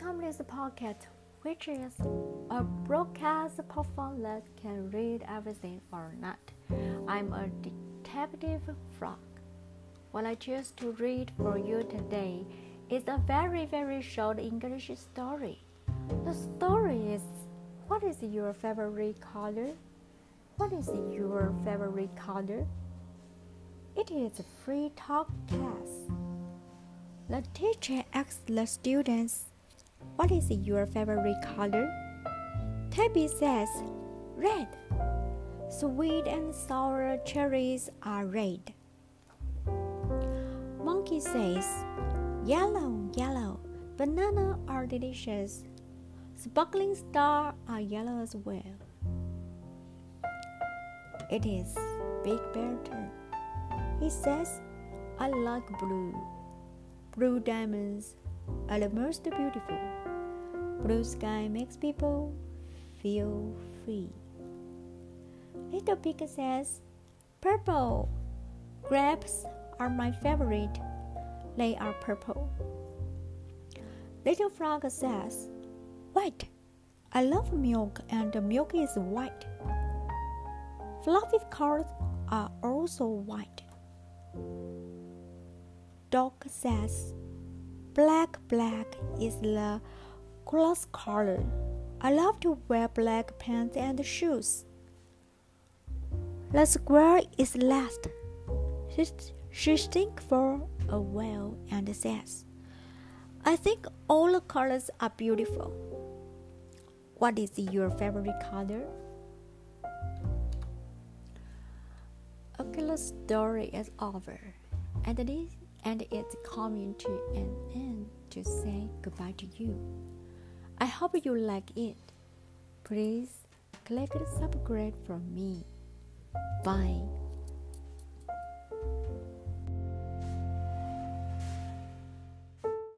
Welcome to podcast, which is a broadcast platform that can read everything or not. I'm a detective frog. What I choose to read for you today is a very, very short English story. The story is What is your favorite color? What is your favorite color? It is a free talk class. The teacher asks the students, What is your favorite color? Tabby says, Red. Sweet and sour cherries are red. Monkey says, Yellow, yellow. Banana are delicious. Sparkling stars are yellow as well. It is Big Bear turn. He says, I like blue. Blue diamonds are the most beautiful. Blue sky makes people feel free. Little Pig says, Purple. Grapes are my favorite. They are purple. Little Frog says, White. I love milk and milk is white. Fluffy cars are also white. Dog says, Black, black is the coolest color. I love to wear black pants and shoes. The squirrel is last. She, she thinks for a while and says, I think all the colors are beautiful. What is your favorite color? Okay, the story is over, and it is and it's coming to an end to say goodbye to you. I hope you like it. Please click subscribe from me. Bye.